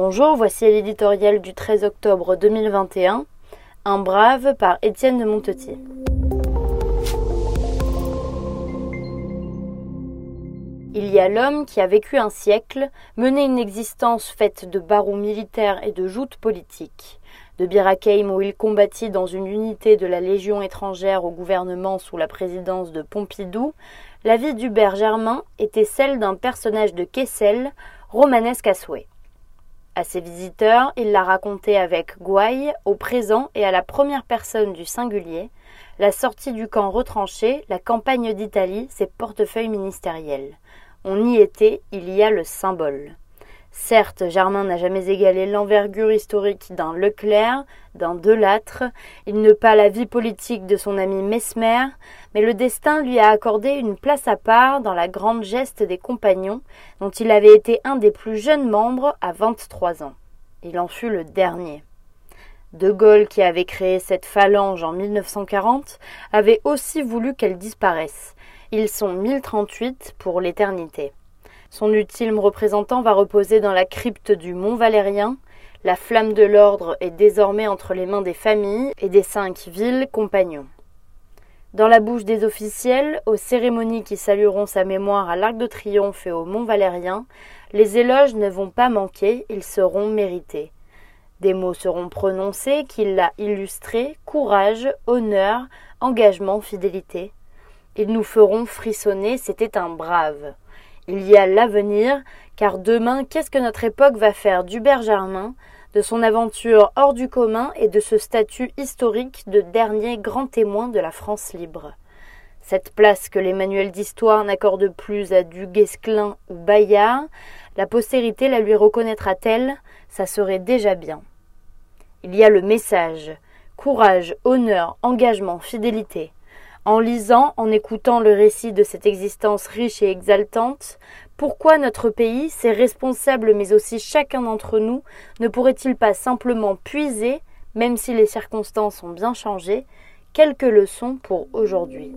Bonjour, voici l'éditorial du 13 octobre 2021, Un brave par Étienne de Montetier. Il y a l'homme qui a vécu un siècle, mené une existence faite de barreaux militaires et de joutes politiques. De Birakeim où il combattit dans une unité de la Légion étrangère au gouvernement sous la présidence de Pompidou, la vie d'Hubert Germain était celle d'un personnage de Kessel, romanesque à souhait. À ses visiteurs, il l'a raconté avec gouaille, au présent et à la première personne du singulier, la sortie du camp retranché, la campagne d'Italie, ses portefeuilles ministériels. On y était, il y a le symbole. Certes, Germain n'a jamais égalé l'envergure historique d'un Leclerc, d'un Delattre, il ne pas la vie politique de son ami Mesmer, mais le destin lui a accordé une place à part dans la grande geste des compagnons, dont il avait été un des plus jeunes membres à vingt-trois ans. Il en fut le dernier. De Gaulle, qui avait créé cette phalange en 1940, avait aussi voulu qu'elle disparaisse. Ils sont 1038 pour l'éternité. Son ultime représentant va reposer dans la crypte du Mont Valérien. La flamme de l'ordre est désormais entre les mains des familles et des cinq villes compagnons. Dans la bouche des officiels, aux cérémonies qui salueront sa mémoire à l'Arc de Triomphe et au Mont Valérien, les éloges ne vont pas manquer, ils seront mérités. Des mots seront prononcés qui l'a illustré courage, honneur, engagement, fidélité. Ils nous feront frissonner, c'était un brave. Il y a l'avenir, car demain, qu'est-ce que notre époque va faire d'Hubert Germain, de son aventure hors du commun et de ce statut historique de dernier grand témoin de la France libre Cette place que les manuels d'histoire n'accordent plus à Du Guesclin ou Bayard, la postérité la lui reconnaîtra-t-elle? Ça serait déjà bien. Il y a le message courage, honneur, engagement, fidélité. En lisant, en écoutant le récit de cette existence riche et exaltante, pourquoi notre pays, ses responsables mais aussi chacun d'entre nous, ne pourrait-il pas simplement puiser, même si les circonstances ont bien changé, quelques leçons pour aujourd'hui